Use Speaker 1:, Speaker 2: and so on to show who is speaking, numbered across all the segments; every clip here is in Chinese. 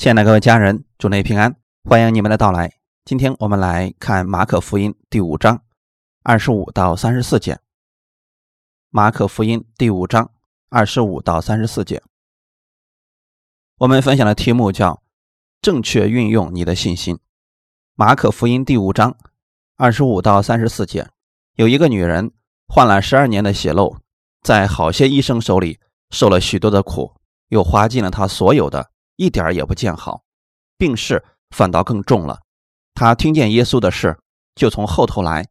Speaker 1: 亲爱的各位家人，祝您平安，欢迎你们的到来。今天我们来看马可福音第五章二十五到三十四节。马可福音第五章二十五到三十四节，我们分享的题目叫“正确运用你的信心”。马可福音第五章二十五到三十四节，有一个女人患了十二年的血漏，在好些医生手里受了许多的苦，又花尽了她所有的。一点也不见好，病势反倒更重了。他听见耶稣的事，就从后头来，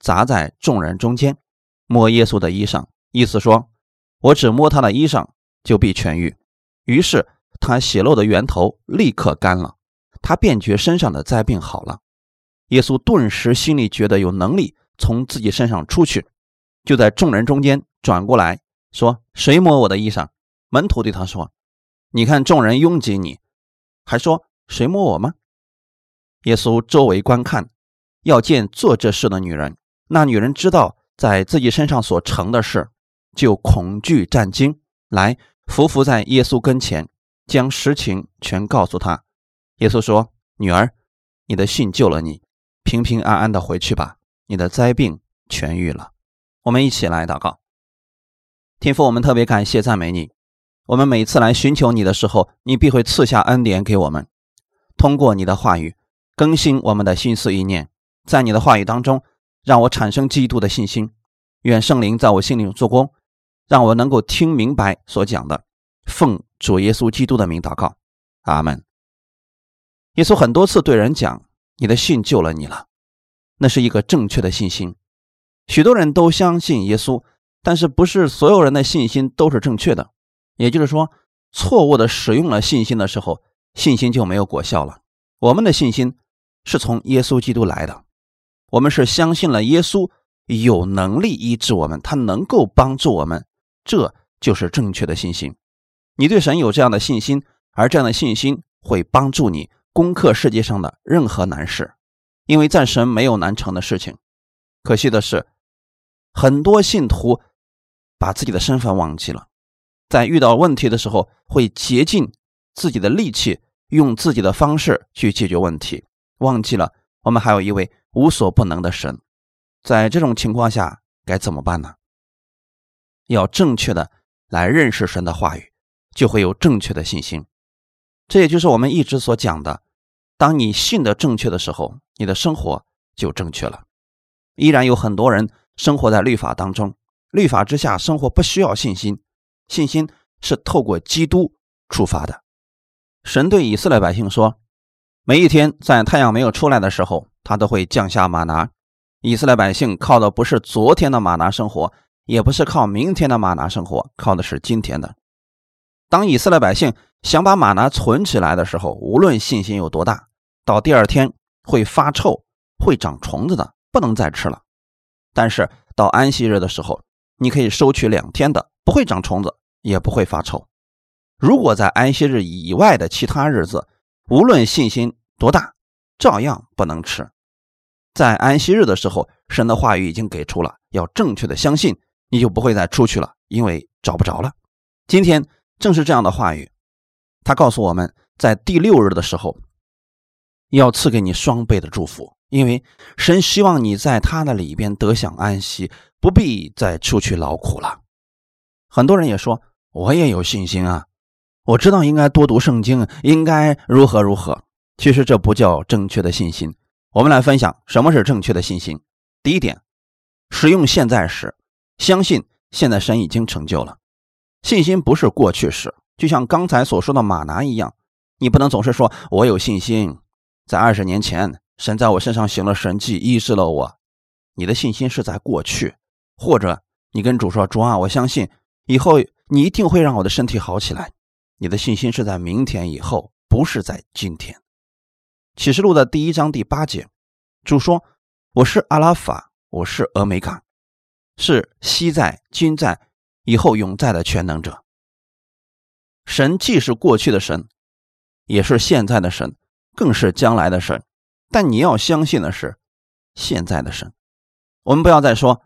Speaker 1: 砸在众人中间，摸耶稣的衣裳，意思说：“我只摸他的衣裳，就必痊愈。”于是他血漏的源头立刻干了，他便觉身上的灾病好了。耶稣顿时心里觉得有能力从自己身上出去，就在众人中间转过来说：“谁摸我的衣裳？”门徒对他说。你看，众人拥挤你，还说谁摸我吗？耶稣周围观看，要见做这事的女人。那女人知道在自己身上所成的事，就恐惧战惊，来伏伏在耶稣跟前，将实情全告诉他。耶稣说：“女儿，你的信救了你，平平安安的回去吧，你的灾病痊愈了。”我们一起来祷告，天父，我们特别感谢赞美你。我们每次来寻求你的时候，你必会赐下恩典给我们，通过你的话语更新我们的心思意念，在你的话语当中，让我产生基督的信心。愿圣灵在我心里做工，让我能够听明白所讲的。奉主耶稣基督的名祷告，阿门。耶稣很多次对人讲：“你的信救了你了。”那是一个正确的信心。许多人都相信耶稣，但是不是所有人的信心都是正确的。也就是说，错误的使用了信心的时候，信心就没有果效了。我们的信心是从耶稣基督来的，我们是相信了耶稣有能力医治我们，他能够帮助我们，这就是正确的信心。你对神有这样的信心，而这样的信心会帮助你攻克世界上的任何难事，因为在神没有难成的事情。可惜的是，很多信徒把自己的身份忘记了。在遇到问题的时候，会竭尽自己的力气，用自己的方式去解决问题，忘记了我们还有一位无所不能的神。在这种情况下，该怎么办呢？要正确的来认识神的话语，就会有正确的信心。这也就是我们一直所讲的：当你信的正确的时候，你的生活就正确了。依然有很多人生活在律法当中，律法之下生活不需要信心。信心是透过基督出发的。神对以色列百姓说：“每一天在太阳没有出来的时候，他都会降下马拿。以色列百姓靠的不是昨天的马拿生活，也不是靠明天的马拿生活，靠的是今天的。当以色列百姓想把马拿存起来的时候，无论信心有多大，到第二天会发臭、会长虫子的，不能再吃了。但是到安息日的时候，你可以收取两天的，不会长虫子。”也不会发愁。如果在安息日以外的其他日子，无论信心多大，照样不能吃。在安息日的时候，神的话语已经给出了，要正确的相信，你就不会再出去了，因为找不着了。今天正是这样的话语，他告诉我们在第六日的时候，要赐给你双倍的祝福，因为神希望你在他的里边得享安息，不必再出去劳苦了。很多人也说。我也有信心啊，我知道应该多读圣经，应该如何如何。其实这不叫正确的信心。我们来分享什么是正确的信心。第一点，使用现在时，相信现在神已经成就了。信心不是过去时，就像刚才所说的马拿一样，你不能总是说我有信心，在二十年前神在我身上行了神迹，医治了我。你的信心是在过去，或者你跟主说主啊，我相信以后。你一定会让我的身体好起来。你的信心是在明天以后，不是在今天。启示录的第一章第八节，主说：“我是阿拉法，我是俄梅卡，是昔在、今在、以后永在的全能者。”神既是过去的神，也是现在的神，更是将来的神。但你要相信的是现在的神。我们不要再说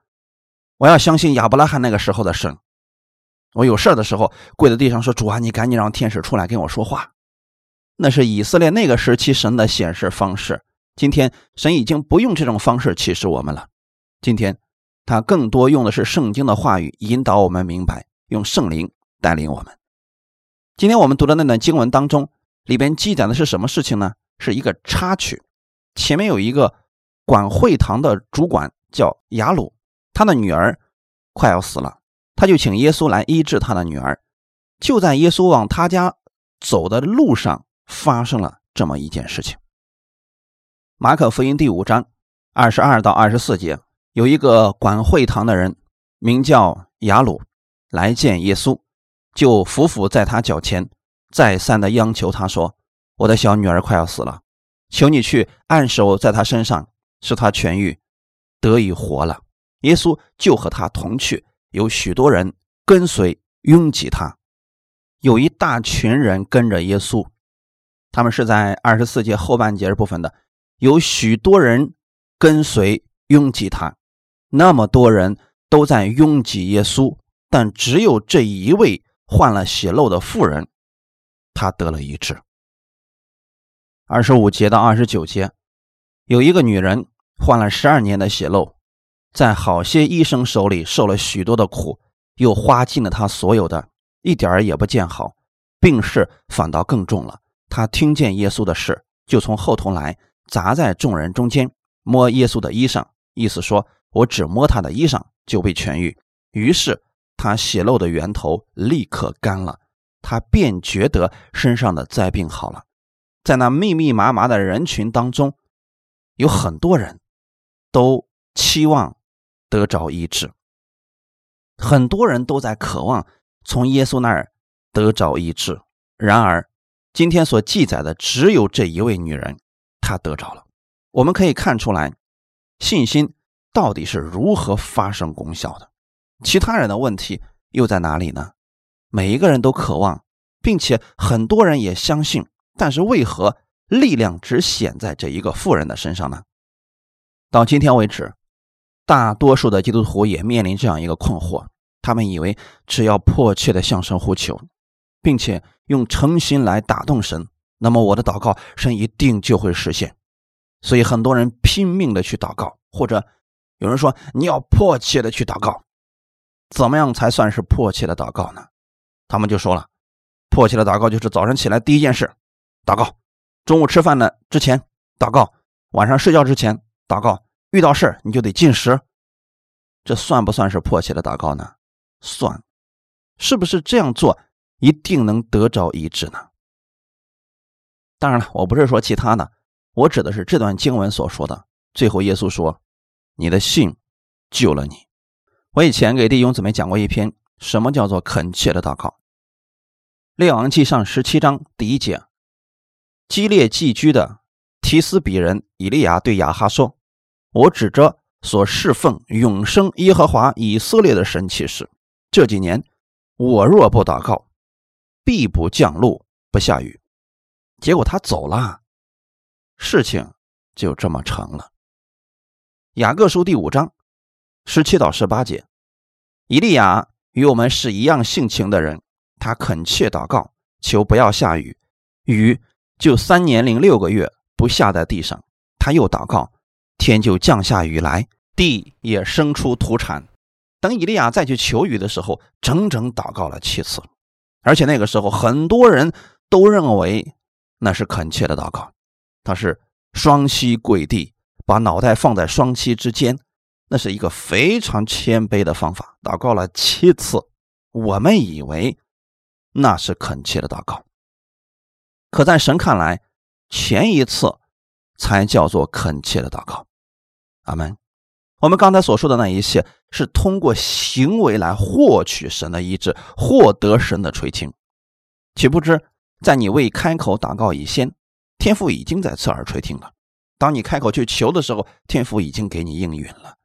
Speaker 1: 我要相信亚伯拉罕那个时候的神。我有事的时候，跪在地上说：“主啊，你赶紧让天使出来跟我说话。”那是以色列那个时期神的显示方式。今天神已经不用这种方式启示我们了。今天他更多用的是圣经的话语引导我们明白，用圣灵带领我们。今天我们读的那段经文当中，里边记载的是什么事情呢？是一个插曲。前面有一个管会堂的主管叫雅鲁，他的女儿快要死了，他就请耶稣来医治他的女儿。就在耶稣往他家走的路上，发生了这么一件事情。马可福音第五章二十二到二十四节，有一个管会堂的人，名叫雅鲁，来见耶稣。就伏伏在他脚前，再三的央求他说：“我的小女儿快要死了，求你去按手在她身上，使她痊愈，得以活了。”耶稣就和他同去，有许多人跟随，拥挤他。有一大群人跟着耶稣，他们是在二十四节后半节部分的，有许多人跟随，拥挤他。那么多人都在拥挤耶稣，但只有这一位。患了血漏的妇人，她得了医治。二十五节到二十九节，有一个女人患了十二年的血漏，在好些医生手里受了许多的苦，又花尽了他所有的，一点儿也不见好，病势反倒更重了。他听见耶稣的事，就从后头来，砸在众人中间，摸耶稣的衣裳，意思说：“我只摸他的衣裳，就被痊愈。”于是。他血漏的源头立刻干了，他便觉得身上的灾病好了。在那密密麻麻的人群当中，有很多人都期望得着医治，很多人都在渴望从耶稣那儿得着医治。然而，今天所记载的只有这一位女人，她得着了。我们可以看出来，信心到底是如何发生功效的。其他人的问题又在哪里呢？每一个人都渴望，并且很多人也相信，但是为何力量只显在这一个妇人的身上呢？到今天为止，大多数的基督徒也面临这样一个困惑：他们以为只要迫切的向神呼求，并且用诚心来打动神，那么我的祷告神一定就会实现。所以很多人拼命的去祷告，或者有人说你要迫切的去祷告。怎么样才算是迫切的祷告呢？他们就说了，迫切的祷告就是早上起来第一件事祷告，中午吃饭的之前祷告，晚上睡觉之前祷告，遇到事你就得进食。这算不算是迫切的祷告呢？算，是不是这样做一定能得着医治呢？当然了，我不是说其他的，我指的是这段经文所说的。最后，耶稣说：“你的信救了你。”我以前给弟兄姊妹讲过一篇什么叫做恳切的祷告，《列王记上》十七章第一节，激烈寄居的提斯比人以利亚对亚哈说：“我指着所侍奉永生耶和华以色列的神起誓，这几年我若不祷告，必不降露不下雨。”结果他走了，事情就这么成了。雅各书第五章。十七到十八节，以利亚与我们是一样性情的人，他恳切祷告，求不要下雨，雨就三年零六个月不下在地上。他又祷告，天就降下雨来，地也生出土产。等以利亚再去求雨的时候，整整祷告了七次，而且那个时候很多人都认为那是恳切的祷告。他是双膝跪地，把脑袋放在双膝之间。那是一个非常谦卑的方法，祷告了七次，我们以为那是恳切的祷告，可在神看来，前一次才叫做恳切的祷告。阿门。我们刚才所说的那一切，是通过行为来获取神的医治，获得神的垂听。岂不知，在你未开口祷告以先，天父已经在侧耳垂听了；当你开口去求的时候，天父已经给你应允了。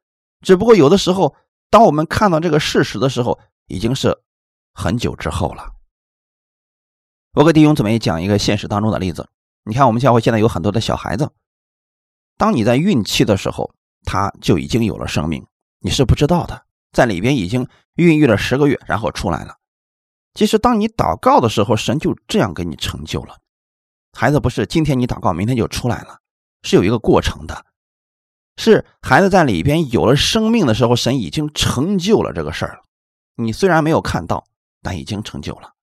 Speaker 1: 只不过有的时候，当我们看到这个事实的时候，已经是很久之后了。我给弟兄姊妹讲一个现实当中的例子。你看，我们教会现在有很多的小孩子，当你在孕期的时候，他就已经有了生命，你是不知道的，在里边已经孕育了十个月，然后出来了。其实，当你祷告的时候，神就这样给你成就了。孩子不是今天你祷告，明天就出来了，是有一个过程的。是孩子在里边有了生命的时候，神已经成就了这个事儿了。你虽然没有看到，但已经成就了。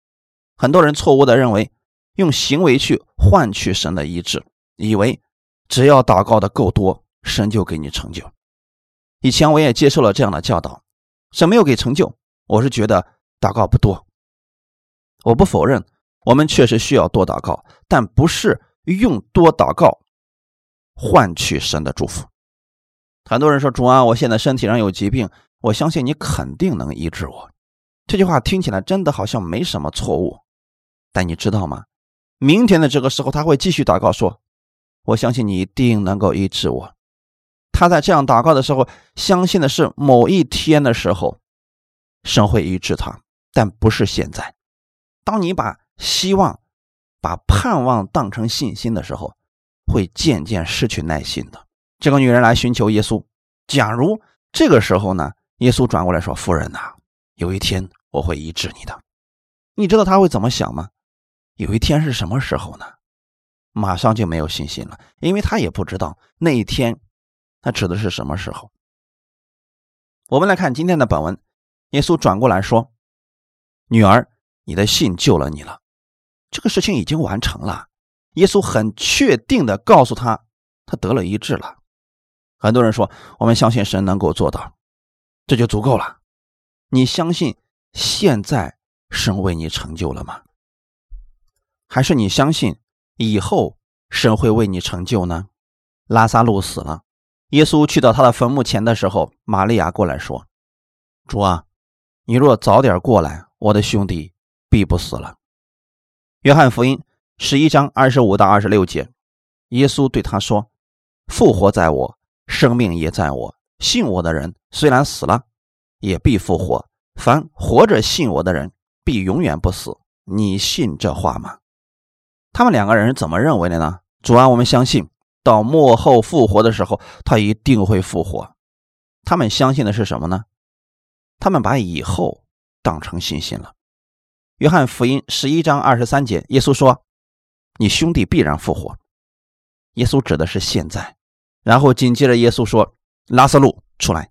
Speaker 1: 很多人错误的认为用行为去换取神的医治，以为只要祷告的够多，神就给你成就。以前我也接受了这样的教导，神没有给成就，我是觉得祷告不多。我不否认，我们确实需要多祷告，但不是用多祷告换取神的祝福。很多人说：“主啊，我现在身体上有疾病，我相信你肯定能医治我。”这句话听起来真的好像没什么错误，但你知道吗？明天的这个时候，他会继续祷告说：“我相信你一定能够医治我。”他在这样祷告的时候，相信的是某一天的时候，神会医治他，但不是现在。当你把希望、把盼望当成信心的时候，会渐渐失去耐心的。这个女人来寻求耶稣。假如这个时候呢，耶稣转过来说：“夫人呐，有一天我会医治你的。”你知道他会怎么想吗？有一天是什么时候呢？马上就没有信心了，因为他也不知道那一天他指的是什么时候。我们来看今天的本文，耶稣转过来说：“女儿，你的信救了你了。”这个事情已经完成了。耶稣很确定的告诉他，他得了医治了。很多人说，我们相信神能够做到，这就足够了。你相信现在神为你成就了吗？还是你相信以后神会为你成就呢？拉萨路死了，耶稣去到他的坟墓前的时候，玛利亚过来说：“主啊，你若早点过来，我的兄弟必不死了。”约翰福音十一章二十五到二十六节，耶稣对他说：“复活在我。”生命也在我，信我的人虽然死了，也必复活；凡活着信我的人，必永远不死。你信这话吗？他们两个人是怎么认为的呢？主啊，我们相信到末后复活的时候，他一定会复活。他们相信的是什么呢？他们把以后当成信心了。约翰福音十一章二十三节，耶稣说：“你兄弟必然复活。”耶稣指的是现在。然后紧接着，耶稣说：“拉萨路出来。”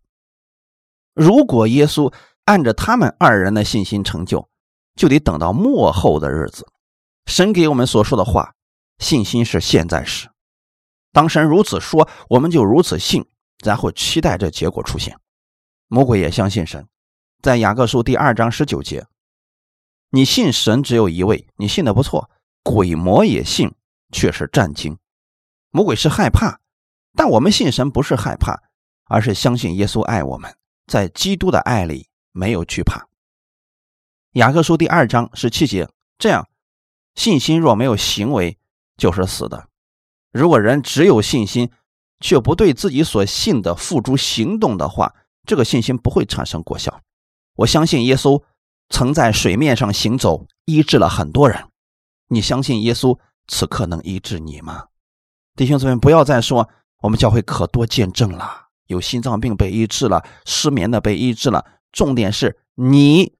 Speaker 1: 如果耶稣按着他们二人的信心成就，就得等到末后的日子。神给我们所说的话，信心是现在时。当神如此说，我们就如此信，然后期待着结果出现。魔鬼也相信神，在雅各书第二章十九节：“你信神只有一位，你信的不错。鬼魔也信，却是战惊。魔鬼是害怕。”但我们信神不是害怕，而是相信耶稣爱我们，在基督的爱里没有惧怕。雅各书第二章十七节，这样，信心若没有行为，就是死的。如果人只有信心，却不对自己所信的付诸行动的话，这个信心不会产生果效。我相信耶稣曾在水面上行走，医治了很多人。你相信耶稣此刻能医治你吗？弟兄姊妹，不要再说。我们教会可多见证了，有心脏病被医治了，失眠的被医治了。重点是你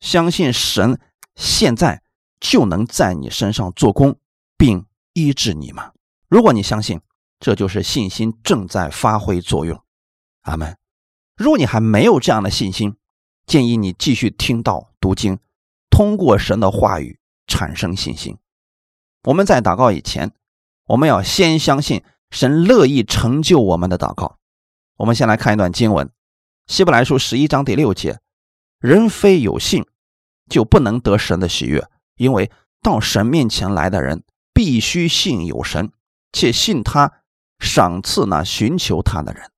Speaker 1: 相信神现在就能在你身上做工，并医治你吗？如果你相信，这就是信心正在发挥作用。阿门。如果你还没有这样的信心，建议你继续听到读经，通过神的话语产生信心。我们在祷告以前，我们要先相信。神乐意成就我们的祷告。我们先来看一段经文，《希伯来书》十一章第六节：“人非有信，就不能得神的喜悦，因为到神面前来的人，必须信有神，且信他赏赐那寻求他的人。”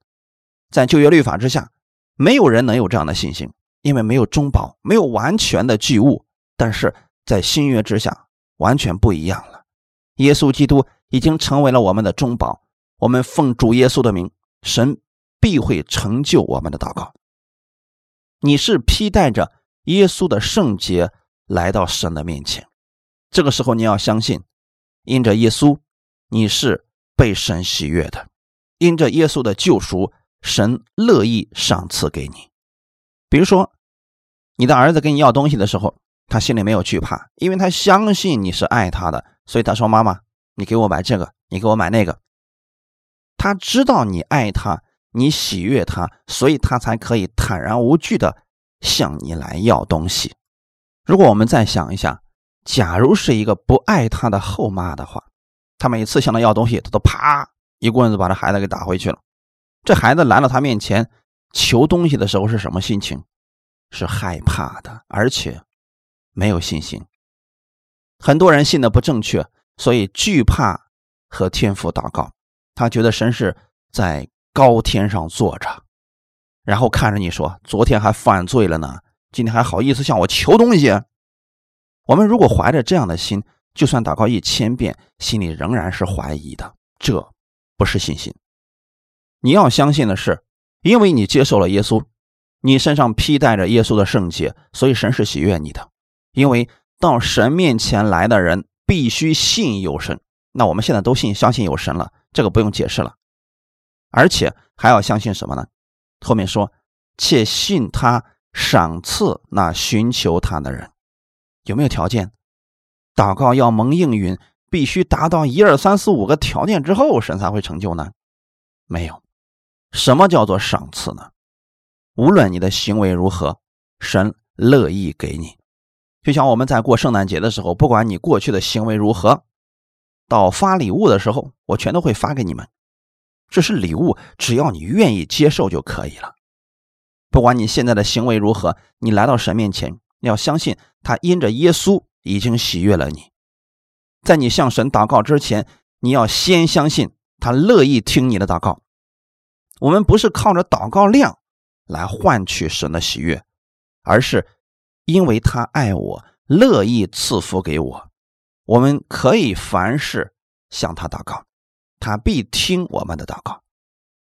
Speaker 1: 在旧约律法之下，没有人能有这样的信心，因为没有中保，没有完全的具物。但是在新约之下，完全不一样了。耶稣基督。已经成为了我们的中保，我们奉主耶稣的名，神必会成就我们的祷告。你是披戴着耶稣的圣洁来到神的面前，这个时候你要相信，因着耶稣，你是被神喜悦的；因着耶稣的救赎，神乐意赏赐给你。比如说，你的儿子跟你要东西的时候，他心里没有惧怕，因为他相信你是爱他的，所以他说：“妈妈。”你给我买这个，你给我买那个。他知道你爱他，你喜悦他，所以他才可以坦然无惧的向你来要东西。如果我们再想一下，假如是一个不爱他的后妈的话，他每次向他要东西，他都啪一棍子把这孩子给打回去了。这孩子来到他面前求东西的时候是什么心情？是害怕的，而且没有信心。很多人信的不正确，所以惧怕和天父祷告。他觉得神是在高天上坐着，然后看着你说：“昨天还犯罪了呢，今天还好意思向我求东西。”我们如果怀着这样的心，就算祷告一千遍，心里仍然是怀疑的，这不是信心。你要相信的是，因为你接受了耶稣，你身上披戴着耶稣的圣洁，所以神是喜悦你的。因为到神面前来的人必须信有神，那我们现在都信相信有神了，这个不用解释了。而且还要相信什么呢？后面说，且信他赏赐那寻求他的人，有没有条件？祷告要蒙应允，必须达到一二三四五个条件之后，神才会成就呢？没有。什么叫做赏赐呢？无论你的行为如何，神乐意给你。就像我们在过圣诞节的时候，不管你过去的行为如何，到发礼物的时候，我全都会发给你们。这是礼物，只要你愿意接受就可以了。不管你现在的行为如何，你来到神面前，要相信他因着耶稣已经喜悦了你。在你向神祷告之前，你要先相信他乐意听你的祷告。我们不是靠着祷告量来换取神的喜悦，而是因为他爱我，乐意赐福给我。我们可以凡事向他祷告，他必听我们的祷告。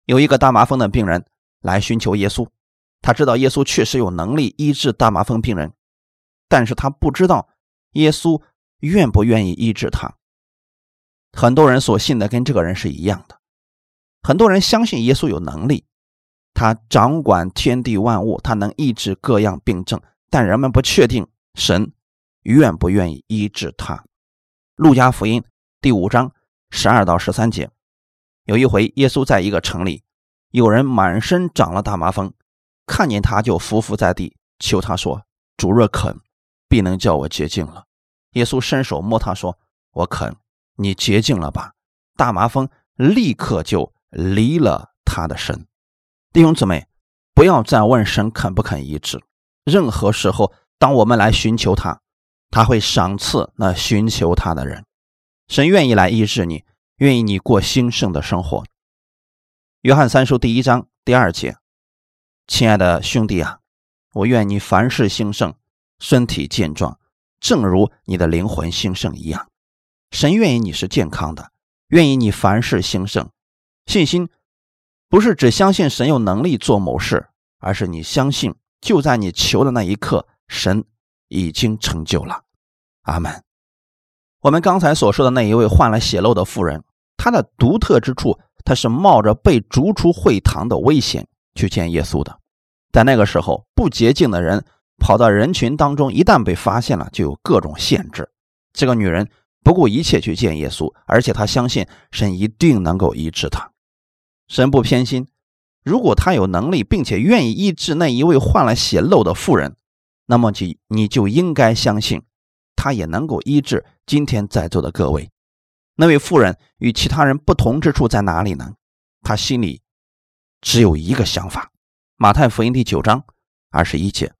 Speaker 1: 有一个大麻风的病人来寻求耶稣，他知道耶稣确实有能力医治大麻风病人，但是他不知道耶稣愿不愿意医治他。很多人所信的跟这个人是一样的。很多人相信耶稣有能力，他掌管天地万物，他能医治各样病症，但人们不确定神愿不愿意医治他。路加福音第五章十二到十三节，有一回，耶稣在一个城里，有人满身长了大麻风，看见他就伏伏在地，求他说：“主若肯，必能叫我洁净了。”耶稣伸手摸他说：“我肯，你洁净了吧。”大麻风立刻就。离了他的神，弟兄姊妹，不要再问神肯不肯医治。任何时候，当我们来寻求他，他会赏赐那寻求他的人。神愿意来医治你，愿意你过兴盛的生活。约翰三书第一章第二节，亲爱的兄弟啊，我愿你凡事兴盛，身体健壮，正如你的灵魂兴盛一样。神愿意你是健康的，愿意你凡事兴盛。信心不是只相信神有能力做某事，而是你相信就在你求的那一刻，神已经成就了。阿门。我们刚才所说的那一位患了血漏的妇人，她的独特之处，她是冒着被逐出会堂的危险去见耶稣的。在那个时候，不洁净的人跑到人群当中，一旦被发现了，就有各种限制。这个女人不顾一切去见耶稣，而且她相信神一定能够医治她。神不偏心，如果他有能力，并且愿意医治那一位患了血漏的妇人，那么就你就应该相信，他也能够医治今天在座的各位。那位妇人与其他人不同之处在哪里呢？他心里只有一个想法：马太福音第九章二十一节，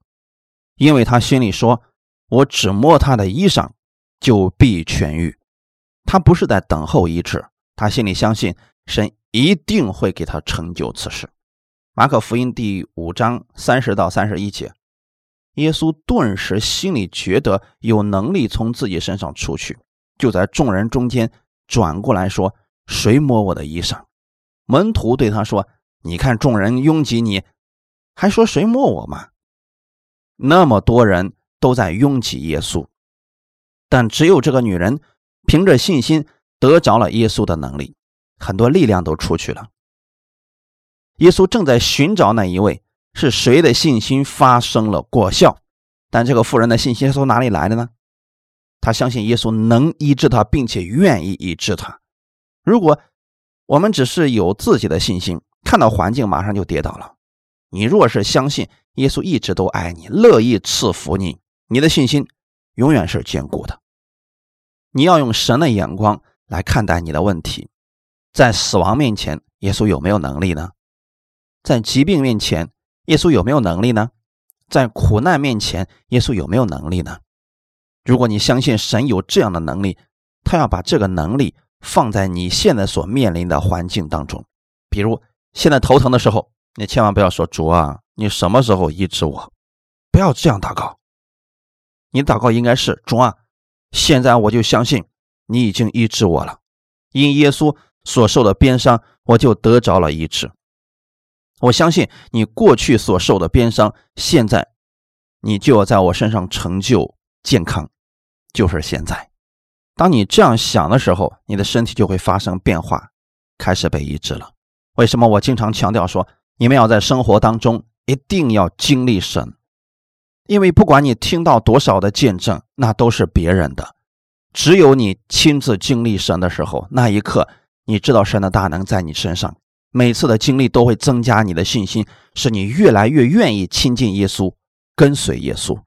Speaker 1: 因为他心里说：“我只摸他的衣裳，就必痊愈。”他不是在等候医治，他心里相信神。一定会给他成就此事。马可福音第五章三十到三十一节，耶稣顿时心里觉得有能力从自己身上出去，就在众人中间转过来说：“谁摸我的衣裳？”门徒对他说：“你看众人拥挤，你还说谁摸我吗？”那么多人都在拥挤耶稣，但只有这个女人凭着信心得着了耶稣的能力。很多力量都出去了。耶稣正在寻找那一位是谁的信心发生了果效，但这个妇人的信心是从哪里来的呢？他相信耶稣能医治他，并且愿意医治他。如果我们只是有自己的信心，看到环境马上就跌倒了。你若是相信耶稣一直都爱你，乐意赐福你，你的信心永远是坚固的。你要用神的眼光来看待你的问题。在死亡面前，耶稣有没有能力呢？在疾病面前，耶稣有没有能力呢？在苦难面前，耶稣有没有能力呢？如果你相信神有这样的能力，他要把这个能力放在你现在所面临的环境当中。比如现在头疼的时候，你千万不要说主啊，你什么时候医治我？不要这样祷告。你祷告应该是主啊，现在我就相信你已经医治我了，因耶稣所受的鞭伤，我就得着了医治。我相信你过去所受的鞭伤，现在你就要在我身上成就健康，就是现在。当你这样想的时候，你的身体就会发生变化，开始被医治了。为什么我经常强调说，你们要在生活当中一定要经历神？因为不管你听到多少的见证，那都是别人的，只有你亲自经历神的时候，那一刻你知道神的大能在你身上。每次的经历都会增加你的信心，使你越来越愿意亲近耶稣，跟随耶稣。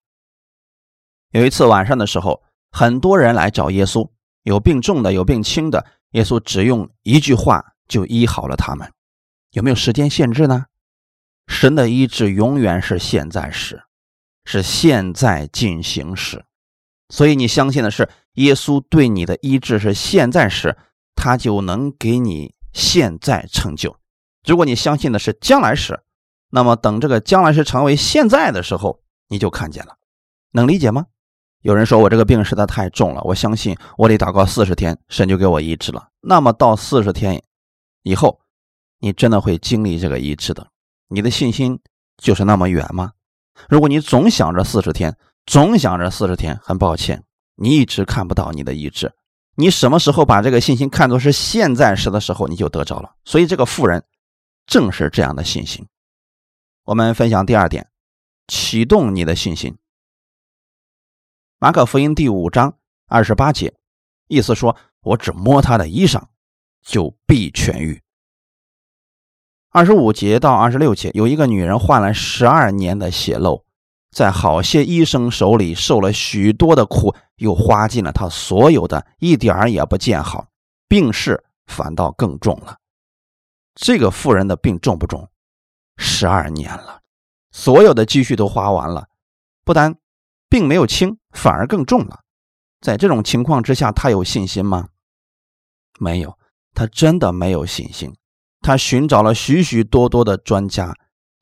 Speaker 1: 有一次晚上的时候，很多人来找耶稣，有病重的，有病轻的，耶稣只用一句话就医好了他们。有没有时间限制呢？神的医治永远是现在时，是现在进行时。所以你相信的是耶稣对你的医治是现在时，他就能给你。现在成就，如果你相信的是将来时，那么等这个将来时成为现在的时候，你就看见了，能理解吗？有人说我这个病实在太重了，我相信我得祷告四十天，神就给我医治了。那么到四十天以后，你真的会经历这个医治的？你的信心就是那么远吗？如果你总想着四十天，总想着四十天，很抱歉，你一直看不到你的医治。你什么时候把这个信心看作是现在时的时候，你就得着了。所以这个富人正是这样的信心。我们分享第二点，启动你的信心。马可福音第五章二十八节，意思说我只摸他的衣裳，就必痊愈。二十五节到二十六节，有一个女人患了十二年的血漏。在好些医生手里受了许多的苦，又花尽了她所有的，一点儿也不见好，病势反倒更重了。这个妇人的病重不重？十二年了，所有的积蓄都花完了，不但病没有轻，反而更重了。在这种情况之下，他有信心吗？没有，他真的没有信心。他寻找了许许多多的专家，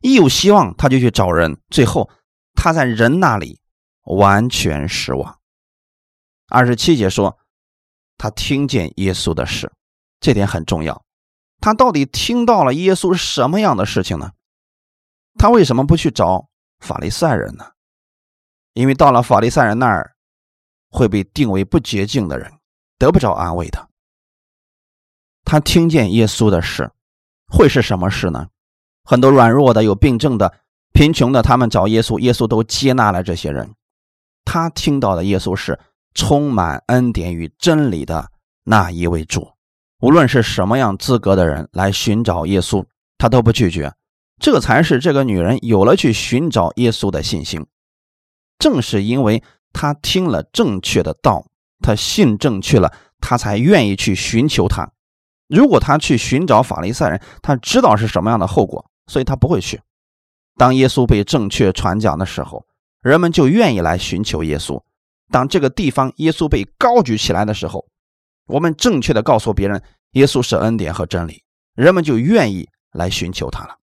Speaker 1: 一有希望他就去找人，最后。他在人那里完全失望。二十七节说，他听见耶稣的事，这点很重要。他到底听到了耶稣什么样的事情呢？他为什么不去找法利赛人呢？因为到了法利赛人那儿，会被定为不洁净的人，得不着安慰的。他听见耶稣的事，会是什么事呢？很多软弱的、有病症的。贫穷的他们找耶稣，耶稣都接纳了这些人。他听到的耶稣是充满恩典与真理的那一位主。无论是什么样资格的人来寻找耶稣，他都不拒绝。这才是这个女人有了去寻找耶稣的信心。正是因为他听了正确的道，他信正确了，他才愿意去寻求他。如果他去寻找法利赛人，他知道是什么样的后果，所以他不会去。当耶稣被正确传讲的时候，人们就愿意来寻求耶稣。当这个地方耶稣被高举起来的时候，我们正确的告诉别人耶稣是恩典和真理，人们就愿意来寻求他了。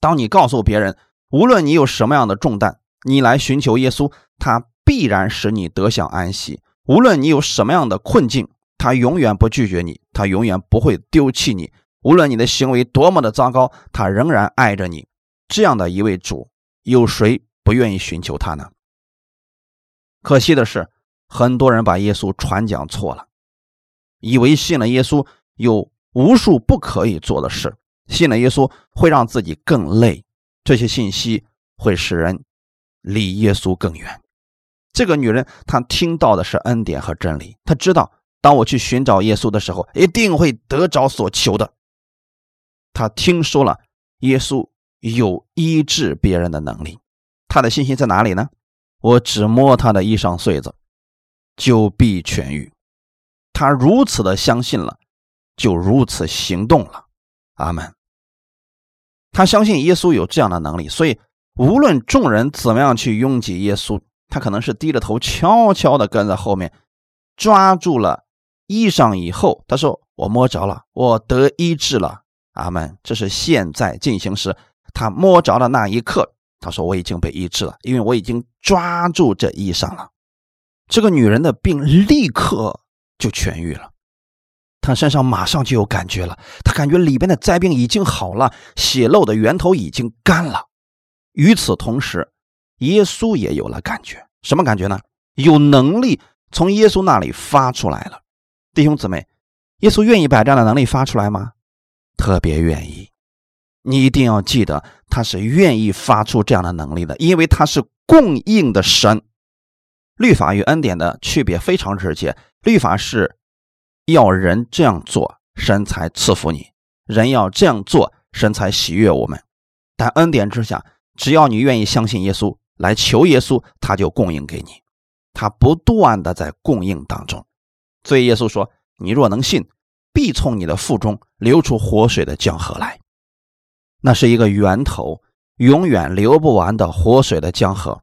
Speaker 1: 当你告诉别人，无论你有什么样的重担，你来寻求耶稣，他必然使你得享安息。无论你有什么样的困境，他永远不拒绝你，他永远不会丢弃你。无论你的行为多么的糟糕，他仍然爱着你。这样的一位主，有谁不愿意寻求他呢？可惜的是，很多人把耶稣传讲错了，以为信了耶稣有无数不可以做的事，信了耶稣会让自己更累。这些信息会使人离耶稣更远。这个女人她听到的是恩典和真理，她知道当我去寻找耶稣的时候，一定会得着所求的。他听说了耶稣有医治别人的能力，他的信心在哪里呢？我只摸他的衣裳穗子，就必痊愈。他如此的相信了，就如此行动了。阿门。他相信耶稣有这样的能力，所以无论众人怎么样去拥挤耶稣，他可能是低着头悄悄的跟在后面，抓住了衣裳以后，他说：“我摸着了，我得医治了。”阿门。这是现在进行时，他摸着的那一刻，他说：“我已经被医治了，因为我已经抓住这衣裳了。”这个女人的病立刻就痊愈了。他身上马上就有感觉了，他感觉里边的灾病已经好了，血漏的源头已经干了。与此同时，耶稣也有了感觉，什么感觉呢？有能力从耶稣那里发出来了。弟兄姊妹，耶稣愿意把这样的能力发出来吗？特别愿意。你一定要记得，他是愿意发出这样的能力的，因为他是供应的神。律法与恩典的区别非常直接，律法是。要人这样做，神才赐福你；人要这样做，神才喜悦我们。但恩典之下，只要你愿意相信耶稣，来求耶稣，他就供应给你。他不断的在供应当中。所以耶稣说：“你若能信，必从你的腹中流出活水的江河来。”那是一个源头，永远流不完的活水的江河。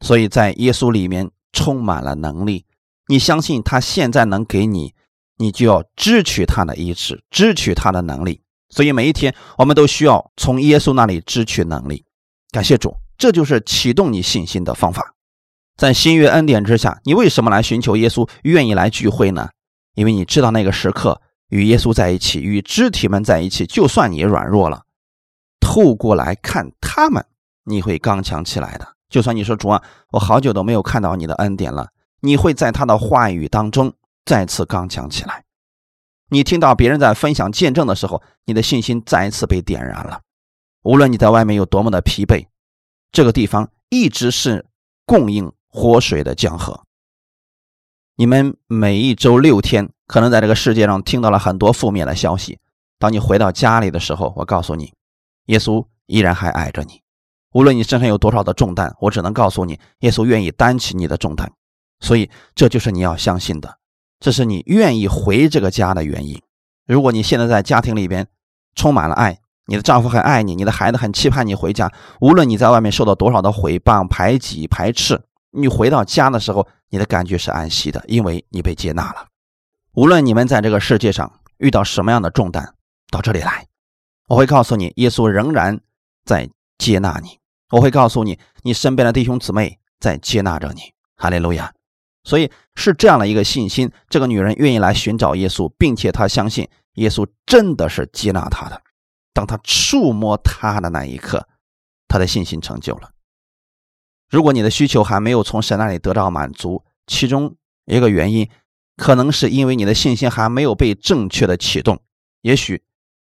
Speaker 1: 所以在耶稣里面充满了能力。你相信他现在能给你。你就要支取他的意志，支取他的能力。所以每一天，我们都需要从耶稣那里支取能力。感谢主，这就是启动你信心的方法。在新约恩典之下，你为什么来寻求耶稣，愿意来聚会呢？因为你知道那个时刻与耶稣在一起，与肢体们在一起，就算你软弱了，透过来看他们，你会刚强起来的。就算你说主啊，我好久都没有看到你的恩典了，你会在他的话语当中。再次刚强起来，你听到别人在分享见证的时候，你的信心再一次被点燃了。无论你在外面有多么的疲惫，这个地方一直是供应活水的江河。你们每一周六天，可能在这个世界上听到了很多负面的消息。当你回到家里的时候，我告诉你，耶稣依然还爱着你。无论你身上有多少的重担，我只能告诉你，耶稣愿意担起你的重担。所以，这就是你要相信的。这是你愿意回这个家的原因。如果你现在在家庭里边充满了爱，你的丈夫很爱你，你的孩子很期盼你回家。无论你在外面受到多少的毁谤、排挤、排斥，你回到家的时候，你的感觉是安息的，因为你被接纳了。无论你们在这个世界上遇到什么样的重担，到这里来，我会告诉你，耶稣仍然在接纳你。我会告诉你，你身边的弟兄姊妹在接纳着你。哈利路亚。所以是这样的一个信心，这个女人愿意来寻找耶稣，并且她相信耶稣真的是接纳她的。当她触摸他的那一刻，她的信心成就了。如果你的需求还没有从神那里得到满足，其中一个原因，可能是因为你的信心还没有被正确的启动。也许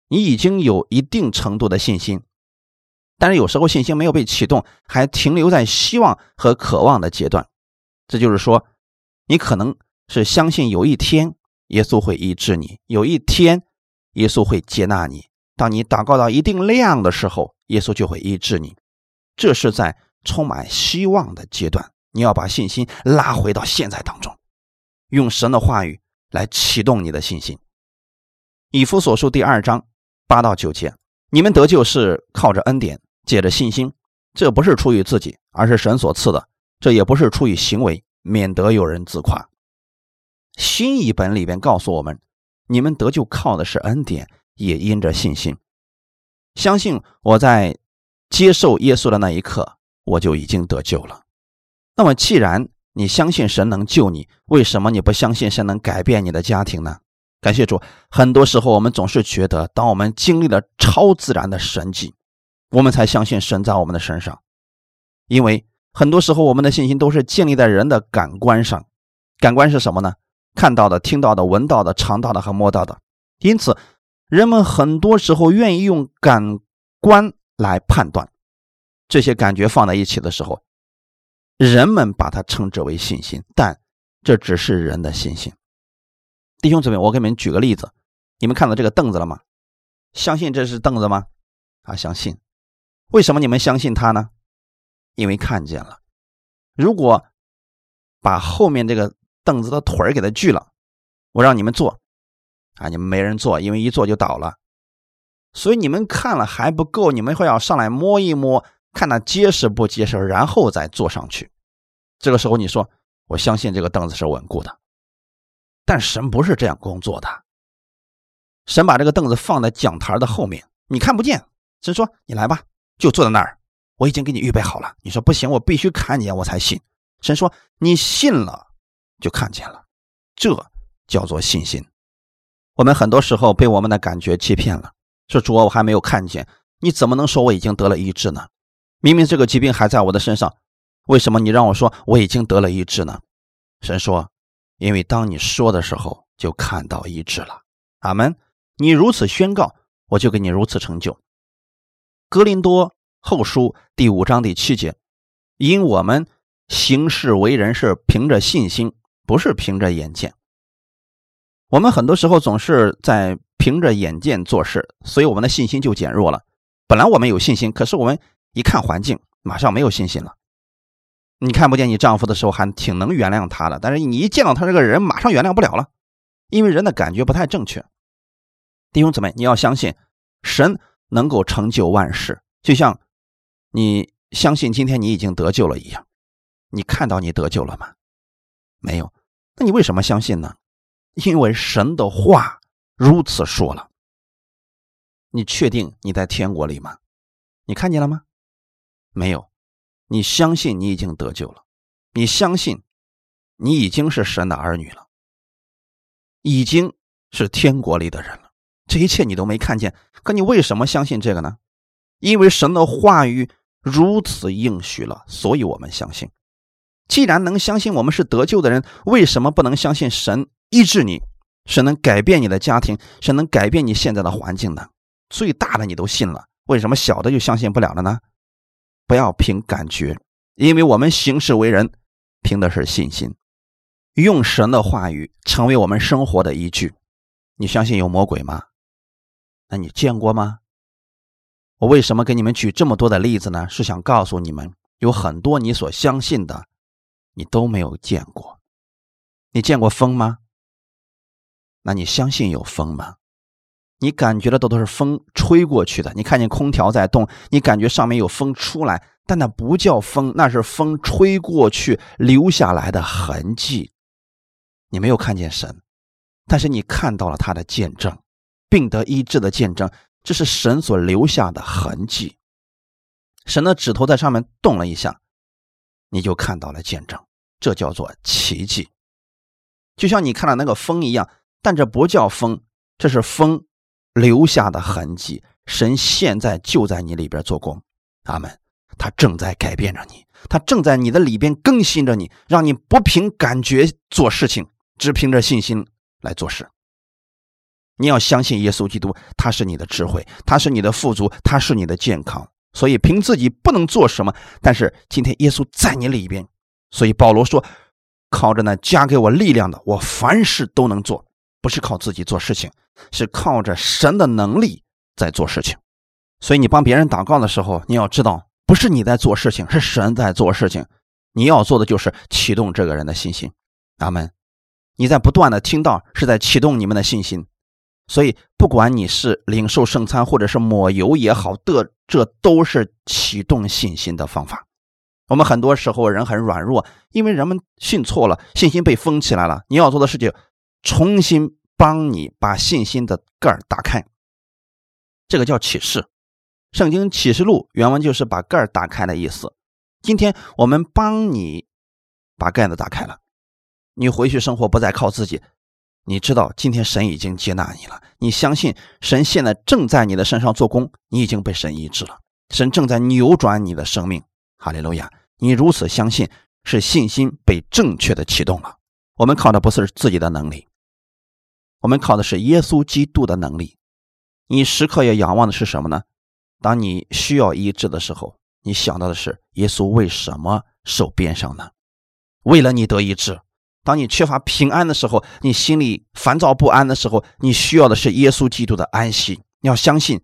Speaker 1: 你已经有一定程度的信心，但是有时候信心没有被启动，还停留在希望和渴望的阶段。这就是说。你可能是相信有一天耶稣会医治你，有一天耶稣会接纳你。当你祷告到一定量的时候，耶稣就会医治你。这是在充满希望的阶段，你要把信心拉回到现在当中，用神的话语来启动你的信心。以弗所书第二章八到九节：你们得救是靠着恩典，借着信心，这不是出于自己，而是神所赐的；这也不是出于行为。免得有人自夸。新译本里边告诉我们：你们得救靠的是恩典，也因着信心。相信我在接受耶稣的那一刻，我就已经得救了。那么，既然你相信神能救你，为什么你不相信神能改变你的家庭呢？感谢主，很多时候我们总是觉得，当我们经历了超自然的神迹，我们才相信神在我们的身上，因为。很多时候，我们的信心都是建立在人的感官上。感官是什么呢？看到的、听到的、闻到的、尝到的和摸到的。因此，人们很多时候愿意用感官来判断。这些感觉放在一起的时候，人们把它称之为信心，但这只是人的信心。弟兄姊妹，我给你们举个例子，你们看到这个凳子了吗？相信这是凳子吗？啊，相信。为什么你们相信它呢？因为看见了。如果把后面这个凳子的腿儿给它锯了，我让你们坐，啊，你们没人坐，因为一坐就倒了。所以你们看了还不够，你们会要上来摸一摸，看它结实不结实，然后再坐上去。这个时候你说，我相信这个凳子是稳固的。但神不是这样工作的。神把这个凳子放在讲台的后面，你看不见。神说：“你来吧，就坐在那儿，我已经给你预备好了。”你说：“不行，我必须看见我才信。”神说：“你信了，就看见了。”这叫做信心。我们很多时候被我们的感觉欺骗了。说主啊，我还没有看见，你怎么能说我已经得了医治呢？明明这个疾病还在我的身上，为什么你让我说我已经得了医治呢？神说：“因为当你说的时候，就看到医治了。”阿门。你如此宣告，我就给你如此成就。格林多后书第五章第七节：因我们行事为人是凭着信心，不是凭着眼见。我们很多时候总是在。凭着眼见做事，所以我们的信心就减弱了。本来我们有信心，可是我们一看环境，马上没有信心了。你看不见你丈夫的时候，还挺能原谅他的，但是你一见到他这个人，马上原谅不了了，因为人的感觉不太正确。弟兄姊妹，你要相信神能够成就万事，就像你相信今天你已经得救了一样。你看到你得救了吗？没有。那你为什么相信呢？因为神的话。如此说了，你确定你在天国里吗？你看见了吗？没有。你相信你已经得救了，你相信你已经是神的儿女了，已经是天国里的人了。这一切你都没看见，可你为什么相信这个呢？因为神的话语如此应许了，所以我们相信。既然能相信我们是得救的人，为什么不能相信神医治你？是能改变你的家庭，是能改变你现在的环境的。最大的你都信了，为什么小的就相信不了了呢？不要凭感觉，因为我们行事为人，凭的是信心，用神的话语成为我们生活的依据。你相信有魔鬼吗？那你见过吗？我为什么给你们举这么多的例子呢？是想告诉你们，有很多你所相信的，你都没有见过。你见过风吗？那你相信有风吗？你感觉的都都是风吹过去的。你看见空调在动，你感觉上面有风出来，但那不叫风，那是风吹过去留下来的痕迹。你没有看见神，但是你看到了他的见证，病得医治的见证，这是神所留下的痕迹。神的指头在上面动了一下，你就看到了见证，这叫做奇迹。就像你看到那个风一样。但这不叫风，这是风留下的痕迹。神现在就在你里边做工，阿门。他正在改变着你，他正在你的里边更新着你，让你不凭感觉做事情，只凭着信心来做事。你要相信耶稣基督，他是你的智慧，他是你的富足，他是你的健康。所以凭自己不能做什么，但是今天耶稣在你里边，所以保罗说：“靠着那加给我力量的，我凡事都能做。”不是靠自己做事情，是靠着神的能力在做事情。所以你帮别人祷告的时候，你要知道，不是你在做事情，是神在做事情。你要做的就是启动这个人的信心。阿门。你在不断的听到，是在启动你们的信心。所以，不管你是领受圣餐，或者是抹油也好的，这都是启动信心的方法。我们很多时候人很软弱，因为人们信错了，信心被封起来了。你要做的事情。重新帮你把信心的盖儿打开，这个叫启示。圣经启示录原文就是把盖儿打开的意思。今天我们帮你把盖子打开了，你回去生活不再靠自己。你知道今天神已经接纳你了，你相信神现在正在你的身上做工，你已经被神医治了，神正在扭转你的生命。哈利路亚！你如此相信，是信心被正确的启动了。我们靠的不是自己的能力。我们靠的是耶稣基督的能力，你时刻要仰望的是什么呢？当你需要医治的时候，你想到的是耶稣为什么手边上呢？为了你得医治，当你缺乏平安的时候，你心里烦躁不安的时候，你需要的是耶稣基督的安息。你要相信，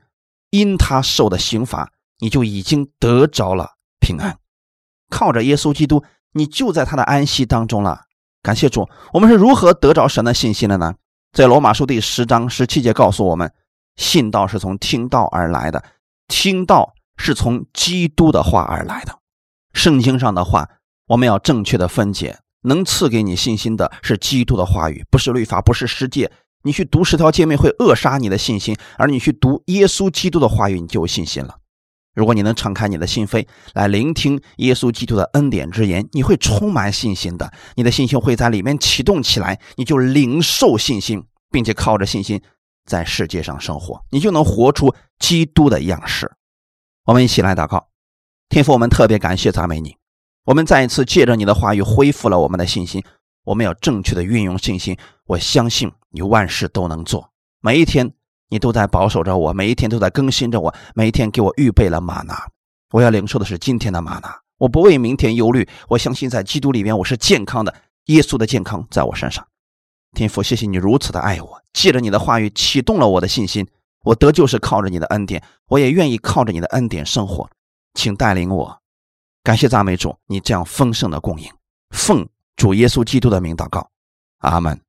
Speaker 1: 因他受的刑罚，你就已经得着了平安。靠着耶稣基督，你就在他的安息当中了。感谢主，我们是如何得着神的信心的呢？在罗马书第十章十七节告诉我们：信道是从听道而来的，听道是从基督的话而来的。圣经上的话，我们要正确的分解。能赐给你信心的是基督的话语，不是律法，不是世界。你去读十条诫命会扼杀你的信心，而你去读耶稣基督的话语，你就有信心了。如果你能敞开你的心扉来聆听耶稣基督的恩典之言，你会充满信心的。你的信心会在里面启动起来，你就领受信心，并且靠着信心在世界上生活，你就能活出基督的样式。我们一起来祷告。天父，我们特别感谢赞美你。我们再一次借着你的话语恢复了我们的信心。我们要正确的运用信心。我相信你万事都能做。每一天你都在保守着我，每一天都在更新着我，每一天给我预备了玛拿。我要领受的是今天的玛拿。我不为明天忧虑。我相信在基督里边我是健康的。耶稣的健康在我身上。天父，谢谢你如此的爱我。借着你的话语启动了我的信心。我得救是靠着你的恩典，我也愿意靠着你的恩典生活。请带领我，感谢赞美主，你这样丰盛的供应，奉主耶稣基督的名祷告，阿门。